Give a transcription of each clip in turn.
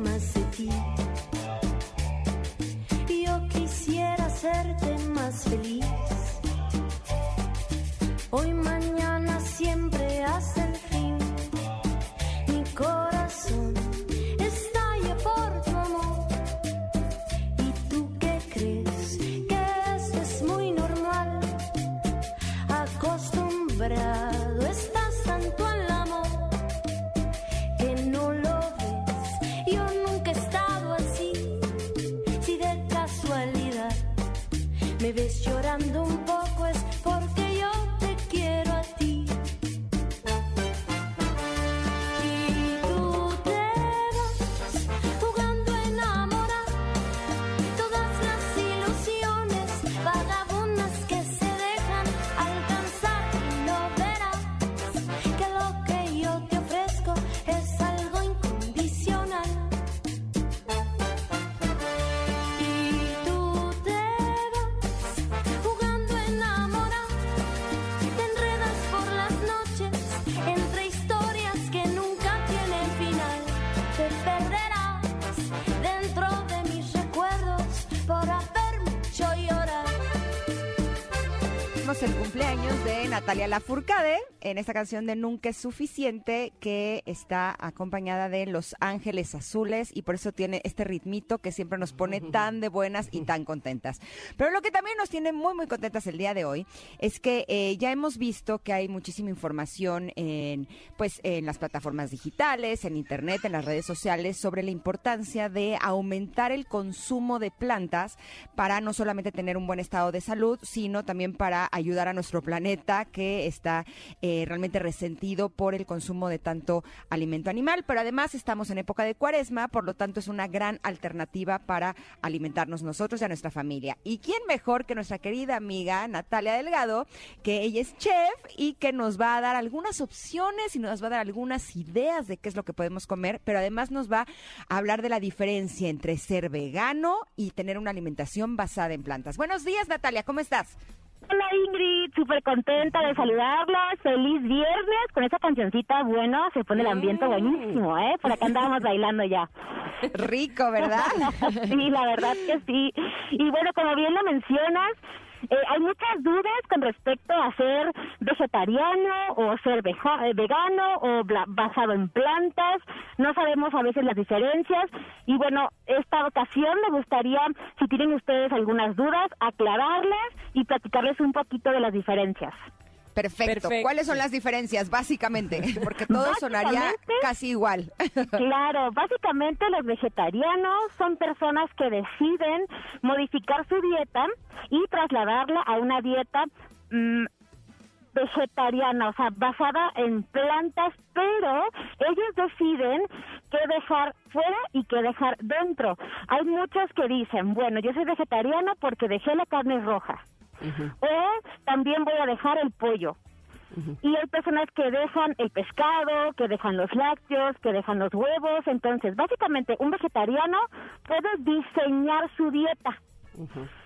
my El cumpleaños de Natalia Lafourcade en esta canción de Nunca es suficiente que está acompañada de Los Ángeles Azules y por eso tiene este ritmito que siempre nos pone tan de buenas y tan contentas. Pero lo que también nos tiene muy muy contentas el día de hoy es que eh, ya hemos visto que hay muchísima información en pues en las plataformas digitales, en internet, en las redes sociales sobre la importancia de aumentar el consumo de plantas para no solamente tener un buen estado de salud, sino también para ayudar a nuestro planeta que está eh, realmente resentido por el consumo de tanto alimento animal. Pero además estamos en época de cuaresma, por lo tanto es una gran alternativa para alimentarnos nosotros y a nuestra familia. ¿Y quién mejor que nuestra querida amiga Natalia Delgado, que ella es chef y que nos va a dar algunas opciones y nos va a dar algunas ideas de qué es lo que podemos comer, pero además nos va a hablar de la diferencia entre ser vegano y tener una alimentación basada en plantas. Buenos días, Natalia, ¿cómo estás? Hola Ingrid, súper contenta de saludarlos. Feliz viernes con esa cancioncita. Bueno, se pone el ambiente buenísimo, ¿eh? Por acá andábamos bailando ya. Rico, ¿verdad? sí, la verdad que sí. Y bueno, como bien lo mencionas, eh, hay muchas dudas con respecto a ser vegetariano o ser eh, vegano o bla- basado en plantas. No sabemos a veces las diferencias. Y bueno, esta ocasión me gustaría, si tienen ustedes algunas dudas, aclararlas y platicarles un poquito de las diferencias. Perfecto. Perfecto. ¿Cuáles son las diferencias, básicamente? Porque todo sonaría casi igual. Claro, básicamente los vegetarianos son personas que deciden modificar su dieta y trasladarla a una dieta mm, vegetariana, o sea, basada en plantas, pero ellos deciden qué dejar fuera y qué dejar dentro. Hay muchos que dicen, bueno, yo soy vegetariano porque dejé la carne roja. O también voy a dejar el pollo. Y hay personas que dejan el pescado, que dejan los lácteos, que dejan los huevos. Entonces, básicamente, un vegetariano puede diseñar su dieta.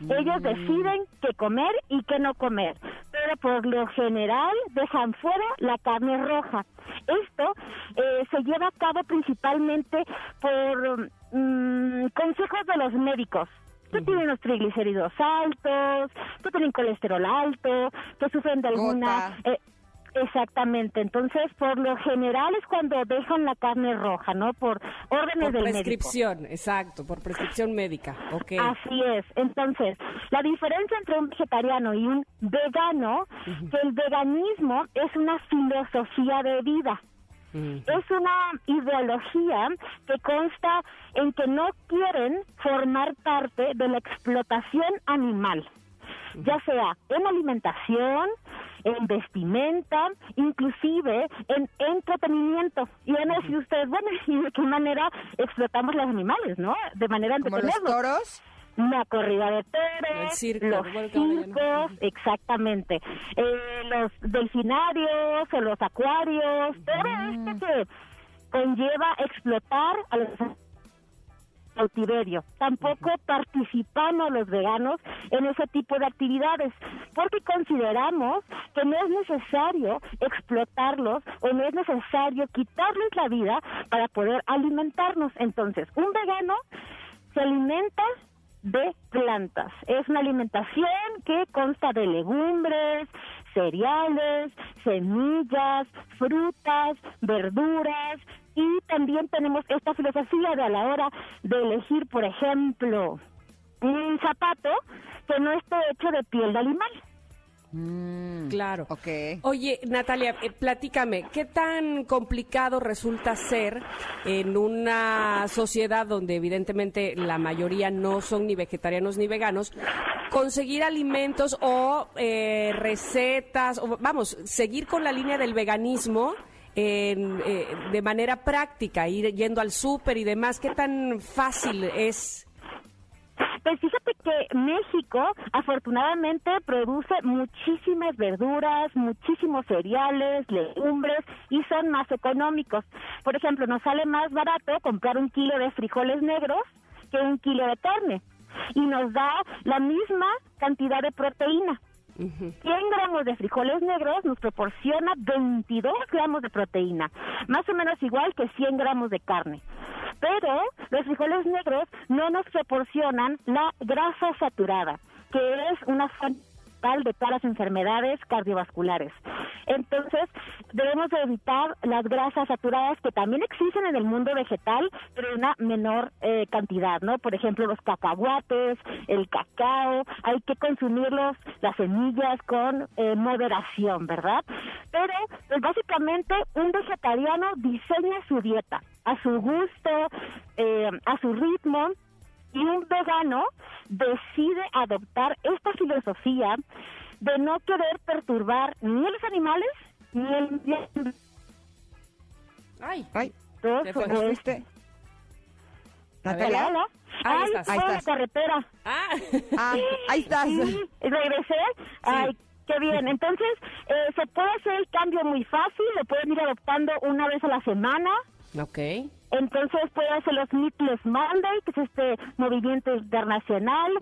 Ellos deciden qué comer y qué no comer, pero por lo general dejan fuera la carne roja. Esto eh, se lleva a cabo principalmente por mm, consejos de los médicos. Tú tienes los triglicéridos altos, tú tienes colesterol alto, tú sufren de alguna... Eh, Exactamente, entonces por lo general es cuando dejan la carne roja, ¿no? Por órdenes Por del médico. prescripción, exacto, por prescripción médica. Ok. Así es. Entonces, la diferencia entre un vegetariano y un vegano, que el veganismo es una filosofía de vida. Mm. Es una ideología que consta en que no quieren formar parte de la explotación animal, ya sea en alimentación, en vestimenta, inclusive en entretenimiento. Y van a decir ustedes, bueno, ¿y de qué manera explotamos los animales, no? De manera Como los toros. Una corrida de toros, circo, los circos, exactamente, eh, los delfinarios o los acuarios, todo esto que conlleva explotar a los cautiverio. Tampoco participamos los veganos en ese tipo de actividades porque consideramos que no es necesario explotarlos o no es necesario quitarles la vida para poder alimentarnos. Entonces, un vegano se alimenta de plantas. Es una alimentación que consta de legumbres, cereales, semillas, frutas, verduras y también tenemos esta filosofía de a la hora de elegir, por ejemplo, un zapato que no esté hecho de piel de animal. Mm, Claro. Ok. Oye, Natalia, eh, platícame, ¿qué tan complicado resulta ser en una sociedad donde evidentemente la mayoría no son ni vegetarianos ni veganos, conseguir alimentos o eh, recetas, o vamos, seguir con la línea del veganismo? en, eh, de manera práctica, ir yendo al súper y demás, ¿qué tan fácil es? Pues fíjate que México afortunadamente produce muchísimas verduras, muchísimos cereales, legumbres y son más económicos. Por ejemplo, nos sale más barato comprar un kilo de frijoles negros que un kilo de carne y nos da la misma cantidad de proteína. 100 gramos de frijoles negros nos proporciona 22 gramos de proteína, más o menos igual que 100 gramos de carne. Pero los frijoles negros no nos proporcionan la grasa saturada, que es una fuente de todas las enfermedades cardiovasculares. Entonces, debemos de evitar las grasas saturadas que también existen en el mundo vegetal, pero en una menor eh, cantidad, ¿no? Por ejemplo, los cacahuates, el cacao, hay que consumirlos, las semillas con eh, moderación, ¿verdad? Pero, pues básicamente, un vegetariano diseña su dieta a su gusto, eh, a su ritmo, y un vegano decide adoptar esta filosofía de no querer perturbar ni a los animales ni el ambiente. Ay, Ay, Te fue. ¿nos fuiste? Natalia. Hola. Ahí Ay, estás. Ahí en la estás. carretera. ah, Ah, ahí estás. Sí, regresé. Ay, qué bien. Entonces, eh, se puede hacer el cambio muy fácil, lo pueden ir adoptando una vez a la semana. Ok. Entonces puede hacer los Meatless Monday, que es este movimiento internacional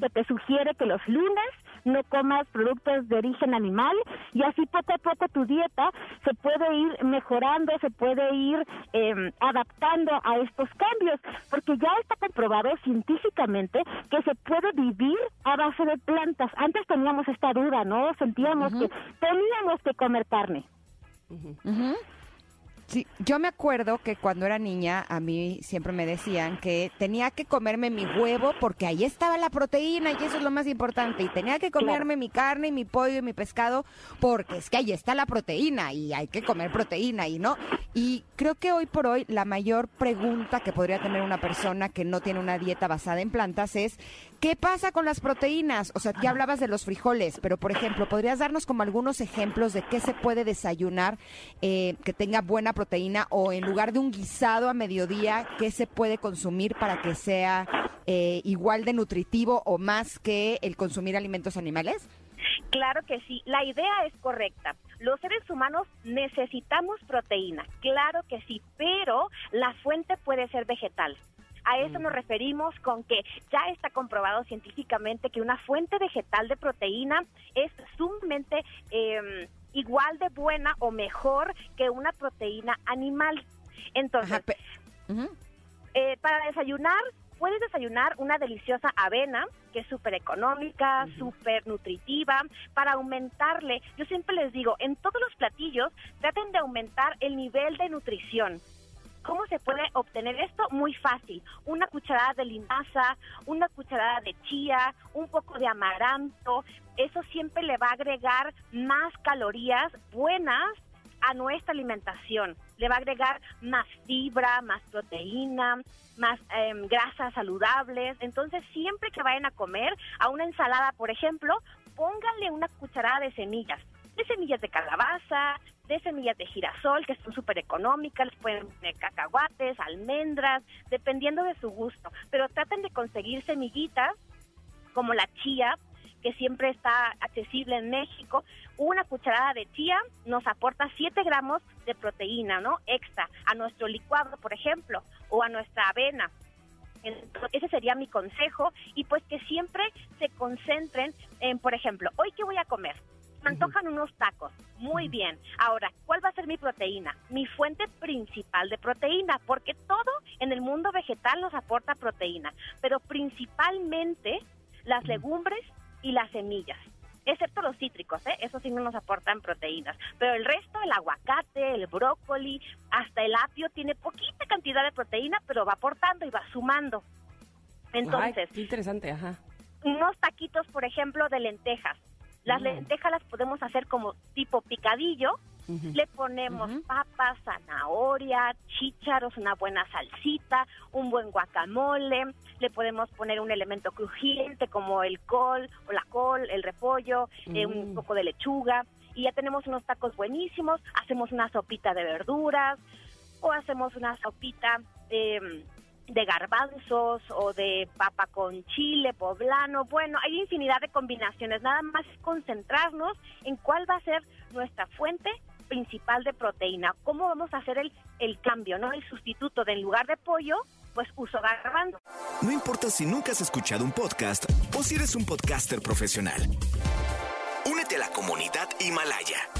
que te sugiere que los lunes no comas productos de origen animal y así poco a poco tu dieta se puede ir mejorando, se puede ir eh, adaptando a estos cambios, porque ya está comprobado científicamente que se puede vivir a base de plantas. Antes teníamos esta duda, ¿no? Sentíamos que teníamos que comer carne. Ujú. Sí, yo me acuerdo que cuando era niña a mí siempre me decían que tenía que comerme mi huevo porque ahí estaba la proteína y eso es lo más importante. Y tenía que comerme mi carne y mi pollo y mi pescado porque es que ahí está la proteína y hay que comer proteína y no. Y creo que hoy por hoy la mayor pregunta que podría tener una persona que no tiene una dieta basada en plantas es ¿qué pasa con las proteínas? O sea, ya hablabas de los frijoles, pero por ejemplo, ¿podrías darnos como algunos ejemplos de qué se puede desayunar eh, que tenga buena proteína o en lugar de un guisado a mediodía, qué se puede consumir para que sea eh, igual de nutritivo o más que el consumir alimentos animales? Claro que sí, la idea es correcta. Los seres humanos necesitamos proteína, claro que sí, pero la fuente puede ser vegetal. A eso nos referimos con que ya está comprobado científicamente que una fuente vegetal de proteína es sumamente eh, igual de buena o mejor que una proteína animal. Entonces, Ajá, eh, para desayunar, puedes desayunar una deliciosa avena, que es súper económica, súper nutritiva, para aumentarle. Yo siempre les digo, en todos los platillos, traten de aumentar el nivel de nutrición. ¿Cómo se puede obtener esto? Muy fácil. Una cucharada de linaza, una cucharada de chía, un poco de amaranto. Eso siempre le va a agregar más calorías buenas a nuestra alimentación. Le va a agregar más fibra, más proteína, más em, grasas saludables. Entonces, siempre que vayan a comer, a una ensalada, por ejemplo, pónganle una cucharada de semillas. De semillas de calabaza, de semillas de girasol, que son súper económicas, les pueden poner cacahuates, almendras, dependiendo de su gusto. Pero traten de conseguir semillitas como la chía, que siempre está accesible en México. Una cucharada de chía nos aporta 7 gramos de proteína, ¿no? Extra a nuestro licuado, por ejemplo, o a nuestra avena. Entonces, ese sería mi consejo y pues que siempre se concentren en, por ejemplo, hoy qué voy a comer. Antojan unos tacos. Muy bien. Ahora, ¿cuál va a ser mi proteína? Mi fuente principal de proteína, porque todo en el mundo vegetal nos aporta proteína, pero principalmente las legumbres y las semillas. Excepto los cítricos, ¿eh? esos sí no nos aportan proteínas. Pero el resto, el aguacate, el brócoli, hasta el apio, tiene poquita cantidad de proteína, pero va aportando y va sumando. Entonces, Ay, qué interesante, ajá. unos taquitos, por ejemplo, de lentejas. Las lentejas las podemos hacer como tipo picadillo. Le ponemos papas, zanahoria, chícharos, una buena salsita, un buen guacamole. Le podemos poner un elemento crujiente como el col o la col, el repollo, eh, un Mm. poco de lechuga. Y ya tenemos unos tacos buenísimos. Hacemos una sopita de verduras o hacemos una sopita eh, de garbanzos o de papa con chile poblano. Bueno, hay infinidad de combinaciones. Nada más concentrarnos en cuál va a ser nuestra fuente principal de proteína. ¿Cómo vamos a hacer el, el cambio, no? El sustituto de en lugar de pollo, pues uso garbanzo. No importa si nunca has escuchado un podcast o si eres un podcaster profesional. Únete a la comunidad Himalaya.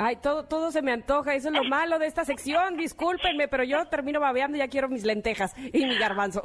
Ay, todo, todo se me antoja, eso es lo malo de esta sección, discúlpenme, pero yo termino babeando y ya quiero mis lentejas y mi garbanzo.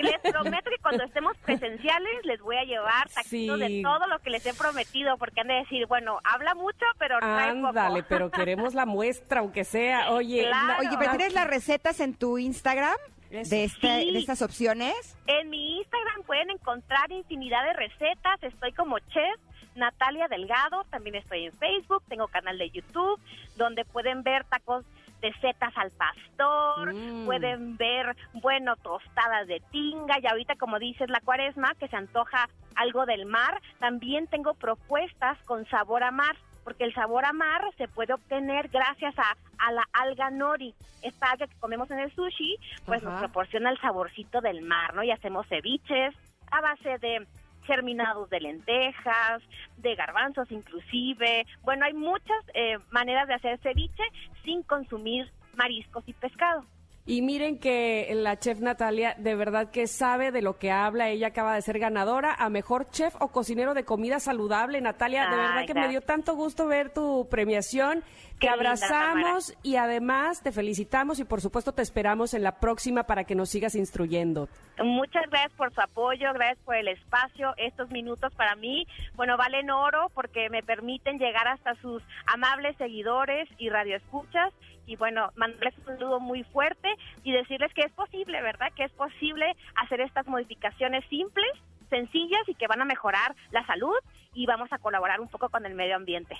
Les prometo que cuando estemos presenciales les voy a llevar taquitos Sí. de todo lo que les he prometido, porque han de decir, bueno, habla mucho, pero poco. Ándale, pero queremos la muestra, aunque sea. Oye, Claro. la- Oye, pero ¿tienes las recetas en tu Instagram de, este- Sí. de estas opciones? En mi Instagram pueden encontrar infinidad de recetas. Estoy como chef Natalia Delgado. También estoy en Facebook. Tengo canal de YouTube donde pueden ver tacos de setas al pastor. Mm. Pueden ver, bueno, tostadas de tinga. Y ahorita, como dices, la cuaresma, que se antoja algo del mar. También tengo propuestas con sabor a mar. Porque el sabor a mar se puede obtener gracias a, a la alga nori. Esta alga que comemos en el sushi, pues nos proporciona el saborcito del mar, ¿no? Y hacemos ceviches a base de germinados de lentejas, de garbanzos inclusive. Bueno, hay muchas eh, maneras de hacer ceviche sin consumir mariscos y pescado. Y miren que la chef Natalia de verdad que sabe de lo que habla. Ella acaba de ser ganadora a mejor chef o cocinero de comida saludable. Natalia, de verdad que me dio tanto gusto ver tu premiación. Qué Te linda, abrazamos y además te felicitamos y por supuesto te esperamos en la próxima para que nos sigas instruyendo. Muchas gracias por su apoyo, gracias por el espacio. Estos minutos para mí, bueno, valen oro porque me permiten llegar hasta sus amables seguidores y radioescuchas. Y bueno, mandarles un saludo muy fuerte y decirles que es posible, ¿verdad? Que es posible hacer estas modificaciones simples, sencillas y que van a mejorar la salud y vamos a colaborar un poco con el medio ambiente.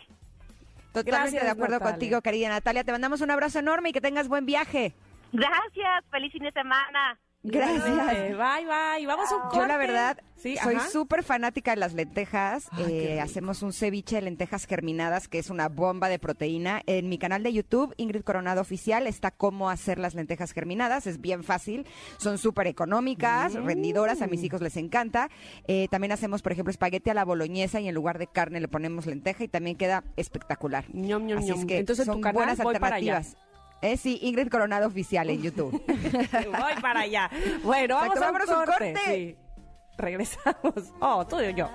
Totalmente Gracias, de acuerdo Natalia. contigo, querida Natalia. Te mandamos un abrazo enorme y que tengas buen viaje. Gracias, feliz fin de semana. Gracias. Igualmente. Bye, bye. Vamos a un corte. Yo la verdad Sí, soy súper fanática de las lentejas. Ay, Eh, hacemos un ceviche de lentejas germinadas que es una bomba de proteína. En mi canal de YouTube, Ingrid Coronado Oficial, está cómo hacer las lentejas germinadas. Es bien fácil. Son súper económicas, Mm. rendidoras. A mis hijos les encanta. Eh, también hacemos, por ejemplo, espagueti a la boloñesa y en lugar de carne le ponemos lenteja y también queda espectacular. Ñom, ñom, Así ñom. es que Entonces, en son tu canal buenas alternativas. Eh, sí, Ingrid Coronado Oficial en YouTube. Voy para allá. Bueno, vamos a un corte. corte. Sí. Regresamos. Oh, tú y yo.